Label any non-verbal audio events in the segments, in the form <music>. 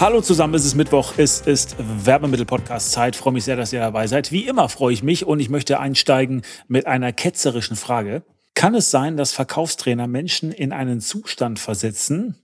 Hallo zusammen, es ist Mittwoch, es ist Werbemittel-Podcast-Zeit. Freue mich sehr, dass ihr dabei seid. Wie immer freue ich mich und ich möchte einsteigen mit einer ketzerischen Frage. Kann es sein, dass Verkaufstrainer Menschen in einen Zustand versetzen,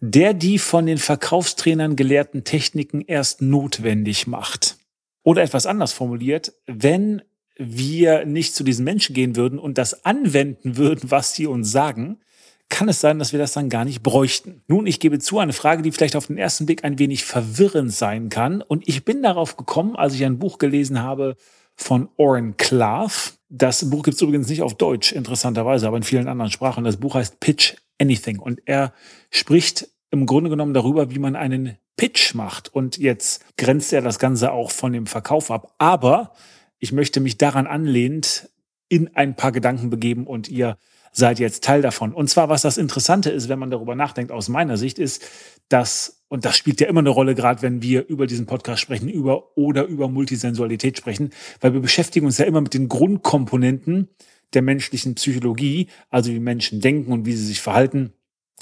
der die von den Verkaufstrainern gelehrten Techniken erst notwendig macht? Oder etwas anders formuliert, wenn wir nicht zu diesen Menschen gehen würden und das anwenden würden, was sie uns sagen, kann es sein, dass wir das dann gar nicht bräuchten. Nun, ich gebe zu, eine Frage, die vielleicht auf den ersten Blick ein wenig verwirrend sein kann. Und ich bin darauf gekommen, als ich ein Buch gelesen habe von Oren Klaff. Das Buch gibt es übrigens nicht auf Deutsch, interessanterweise, aber in vielen anderen Sprachen. Das Buch heißt Pitch Anything. Und er spricht im Grunde genommen darüber, wie man einen Pitch macht. Und jetzt grenzt er das Ganze auch von dem Verkauf ab. Aber ich möchte mich daran anlehnend in ein paar Gedanken begeben und ihr seid jetzt Teil davon. Und zwar, was das Interessante ist, wenn man darüber nachdenkt, aus meiner Sicht, ist, dass, und das spielt ja immer eine Rolle, gerade wenn wir über diesen Podcast sprechen, über oder über Multisensualität sprechen, weil wir beschäftigen uns ja immer mit den Grundkomponenten der menschlichen Psychologie, also wie Menschen denken und wie sie sich verhalten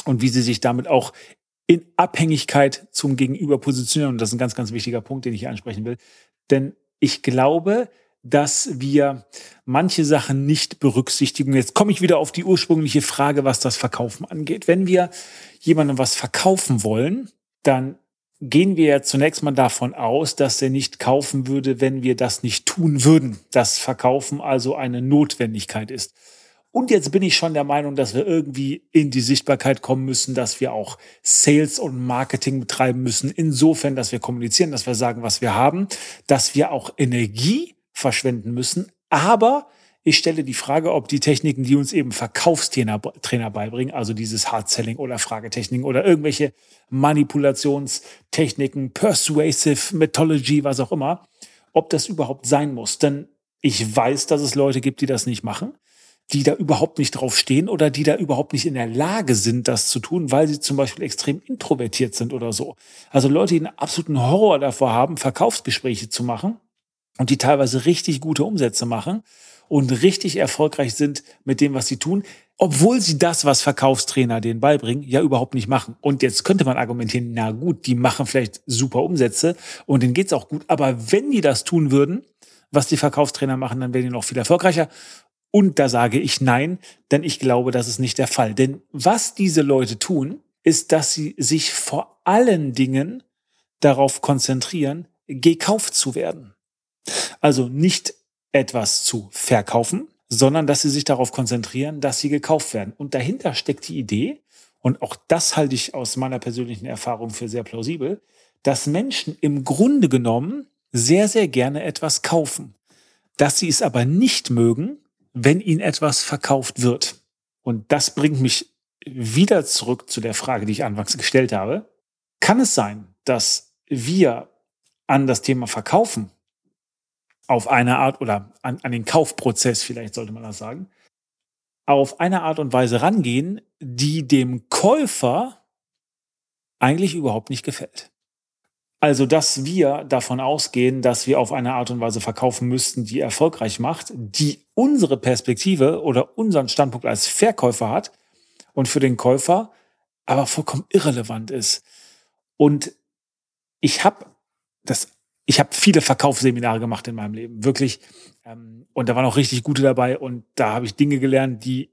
und wie sie sich damit auch in Abhängigkeit zum Gegenüber positionieren. Und das ist ein ganz, ganz wichtiger Punkt, den ich hier ansprechen will. Denn ich glaube, dass wir manche Sachen nicht berücksichtigen. Jetzt komme ich wieder auf die ursprüngliche Frage, was das Verkaufen angeht. Wenn wir jemandem was verkaufen wollen, dann gehen wir ja zunächst mal davon aus, dass er nicht kaufen würde, wenn wir das nicht tun würden. Das Verkaufen also eine Notwendigkeit ist. Und jetzt bin ich schon der Meinung, dass wir irgendwie in die Sichtbarkeit kommen müssen, dass wir auch Sales und Marketing betreiben müssen. Insofern, dass wir kommunizieren, dass wir sagen, was wir haben, dass wir auch Energie verschwenden müssen. Aber ich stelle die Frage, ob die Techniken, die uns eben Verkaufstrainer Trainer beibringen, also dieses Hard-Selling oder Fragetechniken oder irgendwelche Manipulationstechniken, Persuasive Methodology, was auch immer, ob das überhaupt sein muss. Denn ich weiß, dass es Leute gibt, die das nicht machen, die da überhaupt nicht drauf stehen oder die da überhaupt nicht in der Lage sind, das zu tun, weil sie zum Beispiel extrem introvertiert sind oder so. Also Leute, die einen absoluten Horror davor haben, Verkaufsgespräche zu machen und die teilweise richtig gute Umsätze machen und richtig erfolgreich sind mit dem, was sie tun, obwohl sie das, was Verkaufstrainer denen beibringen, ja überhaupt nicht machen. Und jetzt könnte man argumentieren, na gut, die machen vielleicht super Umsätze und denen geht's auch gut, aber wenn die das tun würden, was die Verkaufstrainer machen, dann wären die noch viel erfolgreicher. Und da sage ich nein, denn ich glaube, das ist nicht der Fall. Denn was diese Leute tun, ist, dass sie sich vor allen Dingen darauf konzentrieren, gekauft zu werden. Also nicht etwas zu verkaufen, sondern dass sie sich darauf konzentrieren, dass sie gekauft werden. Und dahinter steckt die Idee, und auch das halte ich aus meiner persönlichen Erfahrung für sehr plausibel, dass Menschen im Grunde genommen sehr, sehr gerne etwas kaufen. Dass sie es aber nicht mögen, wenn ihnen etwas verkauft wird. Und das bringt mich wieder zurück zu der Frage, die ich anfangs gestellt habe. Kann es sein, dass wir an das Thema Verkaufen auf eine Art oder an, an den Kaufprozess vielleicht sollte man das sagen, auf eine Art und Weise rangehen, die dem Käufer eigentlich überhaupt nicht gefällt. Also, dass wir davon ausgehen, dass wir auf eine Art und Weise verkaufen müssten, die erfolgreich macht, die unsere Perspektive oder unseren Standpunkt als Verkäufer hat und für den Käufer aber vollkommen irrelevant ist. Und ich habe das ich habe viele Verkaufsseminare gemacht in meinem Leben, wirklich. Ähm, und da waren auch richtig gute dabei und da habe ich Dinge gelernt, die,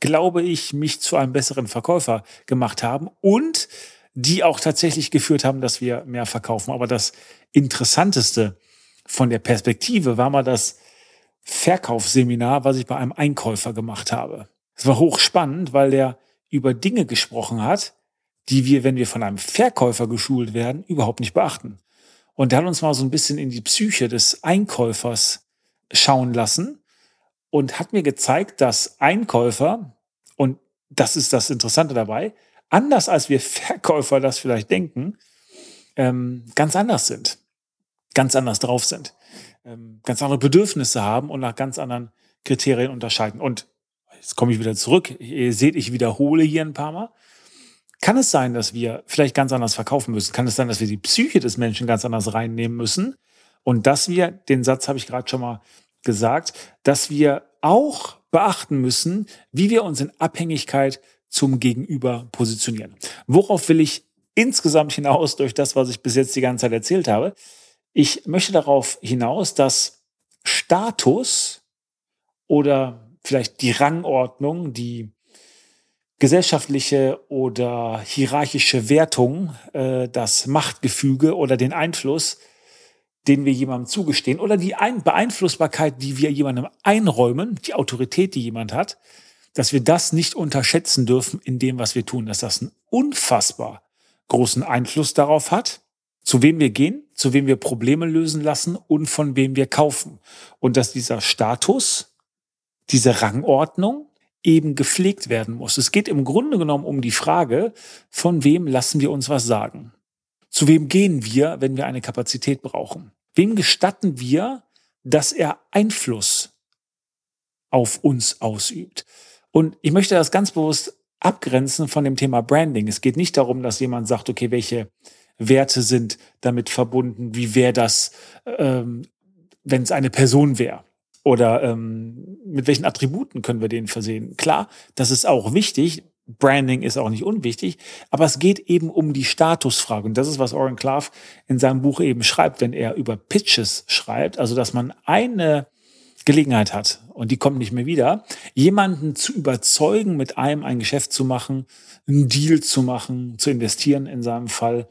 glaube ich, mich zu einem besseren Verkäufer gemacht haben und die auch tatsächlich geführt haben, dass wir mehr verkaufen. Aber das Interessanteste von der Perspektive war mal das Verkaufsseminar, was ich bei einem Einkäufer gemacht habe. Es war hochspannend, weil der über Dinge gesprochen hat, die wir, wenn wir von einem Verkäufer geschult werden, überhaupt nicht beachten. Und der hat uns mal so ein bisschen in die Psyche des Einkäufers schauen lassen und hat mir gezeigt, dass Einkäufer, und das ist das Interessante dabei, anders als wir <laughs> Verkäufer das vielleicht denken, ähm, ganz anders sind, ganz anders drauf sind. ähm, ganz andere Bedürfnisse haben und nach ganz anderen Kriterien unterscheiden. Und jetzt komme ich wieder zurück. Ihr seht, ich wiederhole hier ein paar Mal. Kann es sein, dass wir vielleicht ganz anders verkaufen müssen? Kann es sein, dass wir die Psyche des Menschen ganz anders reinnehmen müssen? Und dass wir, den Satz habe ich gerade schon mal gesagt, dass wir auch beachten müssen, wie wir uns in Abhängigkeit zum Gegenüber positionieren. Worauf will ich insgesamt hinaus durch das, was ich bis jetzt die ganze Zeit erzählt habe? Ich möchte darauf hinaus, dass Status oder vielleicht die Rangordnung, die gesellschaftliche oder hierarchische Wertung, äh, das Machtgefüge oder den Einfluss, den wir jemandem zugestehen oder die Ein Beeinflussbarkeit, die wir jemandem einräumen, die Autorität, die jemand hat, dass wir das nicht unterschätzen dürfen in dem, was wir tun, dass das einen unfassbar großen Einfluss darauf hat, zu wem wir gehen, zu wem wir Probleme lösen lassen und von wem wir kaufen. Und dass dieser Status, diese Rangordnung eben gepflegt werden muss. Es geht im Grunde genommen um die Frage, von wem lassen wir uns was sagen? Zu wem gehen wir, wenn wir eine Kapazität brauchen? Wem gestatten wir, dass er Einfluss auf uns ausübt? Und ich möchte das ganz bewusst abgrenzen von dem Thema Branding. Es geht nicht darum, dass jemand sagt, okay, welche Werte sind damit verbunden, wie wäre das, ähm, wenn es eine Person wäre. Oder ähm, mit welchen Attributen können wir den versehen? Klar, das ist auch wichtig. Branding ist auch nicht unwichtig, aber es geht eben um die Statusfrage. Und das ist, was Oren Clark in seinem Buch eben schreibt, wenn er über Pitches schreibt. Also, dass man eine Gelegenheit hat und die kommt nicht mehr wieder, jemanden zu überzeugen, mit einem ein Geschäft zu machen, einen Deal zu machen, zu investieren in seinem Fall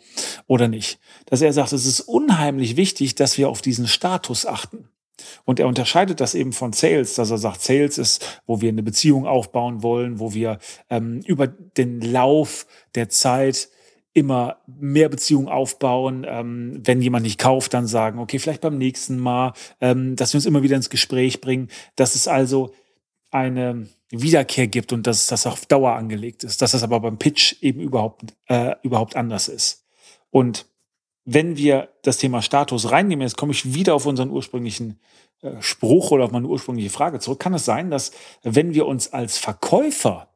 oder nicht. Dass er sagt, es ist unheimlich wichtig, dass wir auf diesen Status achten. Und er unterscheidet das eben von Sales, dass er sagt, Sales ist, wo wir eine Beziehung aufbauen wollen, wo wir ähm, über den Lauf der Zeit immer mehr Beziehungen aufbauen. Ähm, wenn jemand nicht kauft, dann sagen, okay, vielleicht beim nächsten Mal, ähm, dass wir uns immer wieder ins Gespräch bringen, dass es also eine Wiederkehr gibt und dass das auf Dauer angelegt ist, dass das aber beim Pitch eben überhaupt, äh, überhaupt anders ist. Und wenn wir das Thema Status reinnehmen, jetzt komme ich wieder auf unseren ursprünglichen äh, Spruch oder auf meine ursprüngliche Frage zurück, kann es sein, dass wenn wir uns als Verkäufer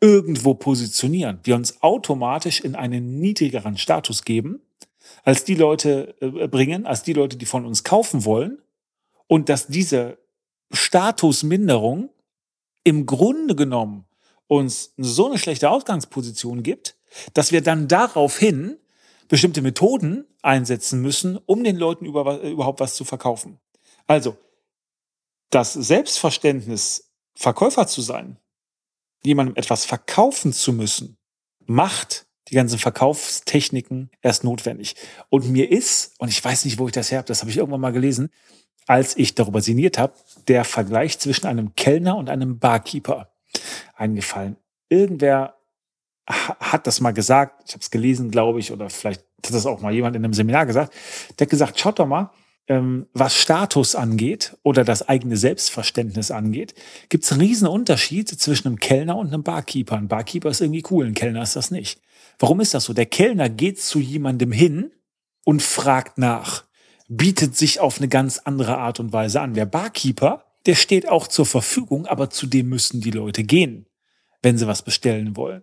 irgendwo positionieren, wir uns automatisch in einen niedrigeren Status geben, als die Leute äh, bringen, als die Leute, die von uns kaufen wollen, und dass diese Statusminderung im Grunde genommen uns so eine schlechte Ausgangsposition gibt, dass wir dann daraufhin bestimmte Methoden einsetzen müssen, um den Leuten über, überhaupt was zu verkaufen. Also, das Selbstverständnis, Verkäufer zu sein, jemandem etwas verkaufen zu müssen, macht die ganzen Verkaufstechniken erst notwendig. Und mir ist, und ich weiß nicht, wo ich das her habe, das habe ich irgendwann mal gelesen, als ich darüber sinniert habe, der Vergleich zwischen einem Kellner und einem Barkeeper eingefallen. Irgendwer hat das mal gesagt, ich habe es gelesen, glaube ich, oder vielleicht hat das auch mal jemand in einem Seminar gesagt, der hat gesagt, schaut doch mal, ähm, was Status angeht oder das eigene Selbstverständnis angeht, gibt es einen riesen Unterschied zwischen einem Kellner und einem Barkeeper. Ein Barkeeper ist irgendwie cool, ein Kellner ist das nicht. Warum ist das so? Der Kellner geht zu jemandem hin und fragt nach, bietet sich auf eine ganz andere Art und Weise an. Der Barkeeper, der steht auch zur Verfügung, aber zu dem müssen die Leute gehen, wenn sie was bestellen wollen.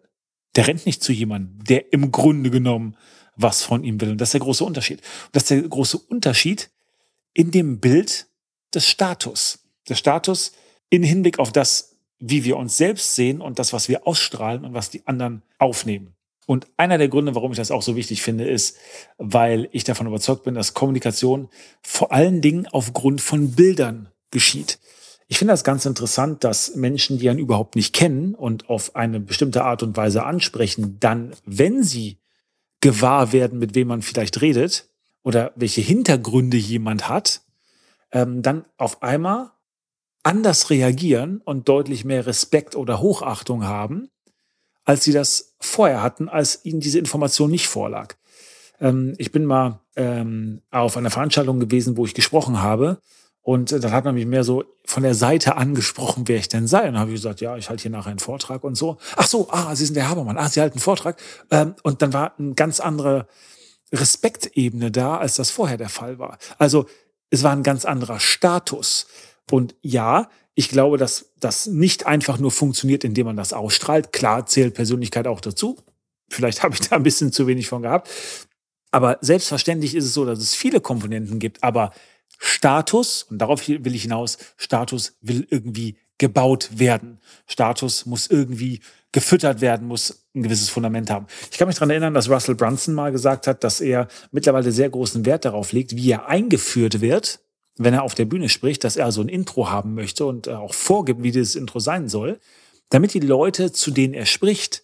Der rennt nicht zu jemandem, der im Grunde genommen was von ihm will. Und das ist der große Unterschied. Und das ist der große Unterschied in dem Bild des Status. Der Status in Hinblick auf das, wie wir uns selbst sehen und das, was wir ausstrahlen und was die anderen aufnehmen. Und einer der Gründe, warum ich das auch so wichtig finde, ist, weil ich davon überzeugt bin, dass Kommunikation vor allen Dingen aufgrund von Bildern geschieht. Ich finde das ganz interessant, dass Menschen, die einen überhaupt nicht kennen und auf eine bestimmte Art und Weise ansprechen, dann, wenn sie gewahr werden, mit wem man vielleicht redet oder welche Hintergründe jemand hat, ähm, dann auf einmal anders reagieren und deutlich mehr Respekt oder Hochachtung haben, als sie das vorher hatten, als ihnen diese Information nicht vorlag. Ähm, ich bin mal ähm, auf einer Veranstaltung gewesen, wo ich gesprochen habe und dann hat man mich mehr so von der Seite angesprochen, wer ich denn sei. Und dann habe ich gesagt, ja, ich halte hier nachher einen Vortrag und so. Ach so, ah, Sie sind der Habermann. Ah, Sie halten einen Vortrag. Ähm, und dann war ein ganz andere Respektebene da, als das vorher der Fall war. Also es war ein ganz anderer Status. Und ja, ich glaube, dass das nicht einfach nur funktioniert, indem man das ausstrahlt. Klar zählt Persönlichkeit auch dazu. Vielleicht habe ich da ein bisschen zu wenig von gehabt. Aber selbstverständlich ist es so, dass es viele Komponenten gibt. Aber Status, und darauf will ich hinaus, Status will irgendwie gebaut werden. Status muss irgendwie gefüttert werden, muss ein gewisses Fundament haben. Ich kann mich daran erinnern, dass Russell Brunson mal gesagt hat, dass er mittlerweile sehr großen Wert darauf legt, wie er eingeführt wird, wenn er auf der Bühne spricht, dass er so ein Intro haben möchte und auch vorgibt, wie dieses Intro sein soll, damit die Leute, zu denen er spricht,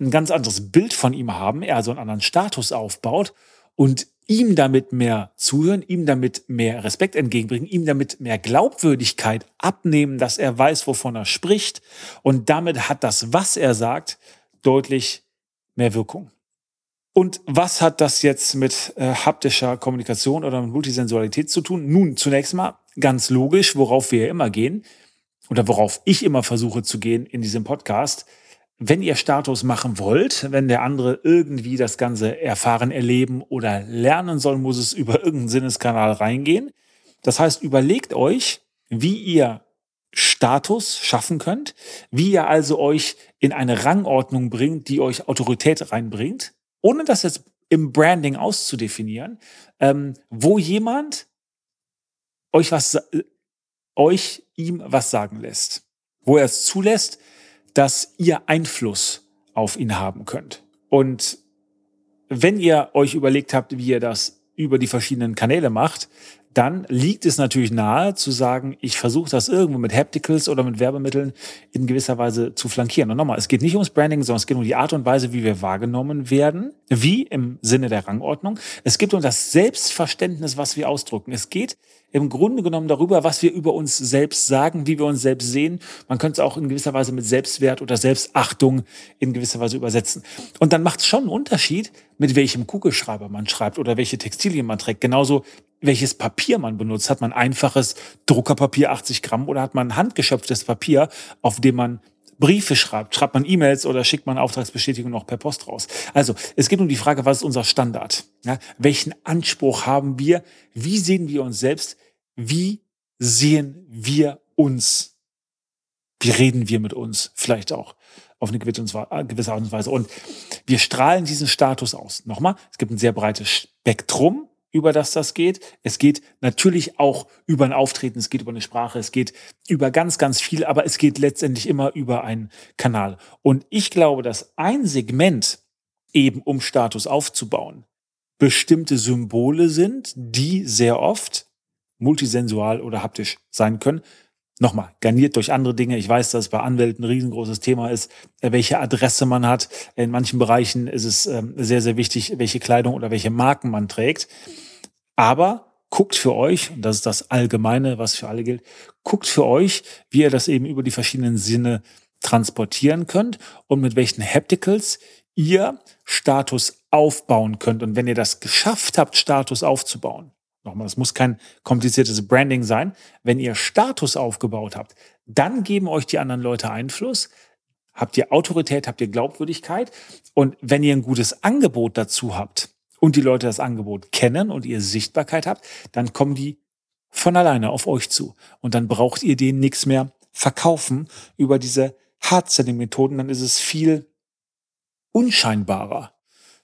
ein ganz anderes Bild von ihm haben, er also einen anderen Status aufbaut und ihm damit mehr zuhören, ihm damit mehr Respekt entgegenbringen, ihm damit mehr Glaubwürdigkeit abnehmen, dass er weiß, wovon er spricht. Und damit hat das, was er sagt, deutlich mehr Wirkung. Und was hat das jetzt mit äh, haptischer Kommunikation oder mit Multisensualität zu tun? Nun, zunächst mal ganz logisch, worauf wir immer gehen oder worauf ich immer versuche zu gehen in diesem Podcast wenn ihr Status machen wollt, wenn der andere irgendwie das Ganze erfahren, erleben oder lernen soll, muss es über irgendeinen Sinneskanal reingehen. Das heißt, überlegt euch, wie ihr Status schaffen könnt, wie ihr also euch in eine Rangordnung bringt, die euch Autorität reinbringt, ohne das jetzt im Branding auszudefinieren, ähm, wo jemand euch was, äh, euch ihm was sagen lässt, wo er es zulässt, dass ihr Einfluss auf ihn haben könnt. Und wenn ihr euch überlegt habt, wie ihr das über die verschiedenen Kanäle macht, dann liegt es natürlich nahe zu sagen, ich versuche das irgendwo mit Hapticals oder mit Werbemitteln in gewisser Weise zu flankieren. Und nochmal, es geht nicht ums Branding, sondern es geht um die Art und Weise, wie wir wahrgenommen werden, wie im Sinne der Rangordnung. Es geht um das Selbstverständnis, was wir ausdrücken. Es geht im Grunde genommen darüber, was wir über uns selbst sagen, wie wir uns selbst sehen. Man könnte es auch in gewisser Weise mit Selbstwert oder Selbstachtung in gewisser Weise übersetzen. Und dann macht es schon einen Unterschied, mit welchem Kugelschreiber man schreibt oder welche Textilien man trägt. Genauso welches Papier man benutzt. Hat man einfaches Druckerpapier 80 Gramm oder hat man handgeschöpftes Papier, auf dem man Briefe schreibt, schreibt man E-Mails oder schickt man Auftragsbestätigung noch per Post raus. Also es geht um die Frage, was ist unser Standard? Ja, welchen Anspruch haben wir? Wie sehen wir uns selbst? Wie sehen wir uns? Wie reden wir mit uns? Vielleicht auch auf eine gewisse Art und Weise. Und wir strahlen diesen Status aus. Nochmal, es gibt ein sehr breites Spektrum über das das geht. Es geht natürlich auch über ein Auftreten, es geht über eine Sprache, es geht über ganz, ganz viel, aber es geht letztendlich immer über einen Kanal. Und ich glaube, dass ein Segment eben um Status aufzubauen, bestimmte Symbole sind, die sehr oft multisensual oder haptisch sein können. Nochmal, garniert durch andere Dinge. Ich weiß, dass es bei Anwälten ein riesengroßes Thema ist, äh, welche Adresse man hat. In manchen Bereichen ist es ähm, sehr, sehr wichtig, welche Kleidung oder welche Marken man trägt. Aber guckt für euch, und das ist das Allgemeine, was für alle gilt, guckt für euch, wie ihr das eben über die verschiedenen Sinne transportieren könnt und mit welchen Hapticals ihr Status aufbauen könnt. Und wenn ihr das geschafft habt, Status aufzubauen, Nochmal, es muss kein kompliziertes Branding sein. Wenn ihr Status aufgebaut habt, dann geben euch die anderen Leute Einfluss. Habt ihr Autorität, habt ihr Glaubwürdigkeit. Und wenn ihr ein gutes Angebot dazu habt und die Leute das Angebot kennen und ihr Sichtbarkeit habt, dann kommen die von alleine auf euch zu. Und dann braucht ihr denen nichts mehr verkaufen über diese Hard-Selling-Methoden. Dann ist es viel unscheinbarer.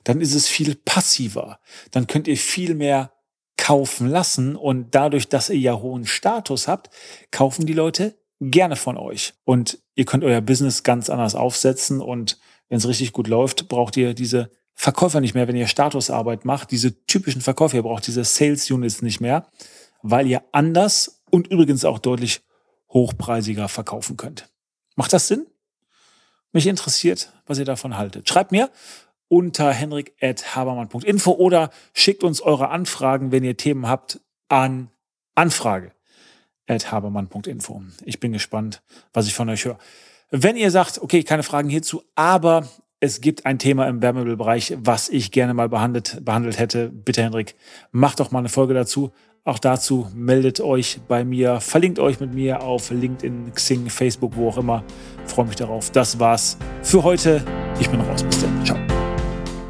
Dann ist es viel passiver. Dann könnt ihr viel mehr kaufen lassen und dadurch, dass ihr ja hohen Status habt, kaufen die Leute gerne von euch. Und ihr könnt euer Business ganz anders aufsetzen und wenn es richtig gut läuft, braucht ihr diese Verkäufer nicht mehr, wenn ihr Statusarbeit macht, diese typischen Verkäufer, ihr braucht diese Sales Units nicht mehr, weil ihr anders und übrigens auch deutlich hochpreisiger verkaufen könnt. Macht das Sinn? Mich interessiert, was ihr davon haltet. Schreibt mir unter henrik.habermann.info oder schickt uns eure Anfragen, wenn ihr Themen habt, an anfrage.habermann.info. Ich bin gespannt, was ich von euch höre. Wenn ihr sagt, okay, keine Fragen hierzu, aber es gibt ein Thema im Wärmebildbereich, was ich gerne mal behandelt, behandelt hätte, bitte Henrik, macht doch mal eine Folge dazu. Auch dazu meldet euch bei mir, verlinkt euch mit mir auf LinkedIn, Xing, Facebook, wo auch immer. Freue mich darauf. Das war's für heute. Ich bin raus. Bis dann. Ciao.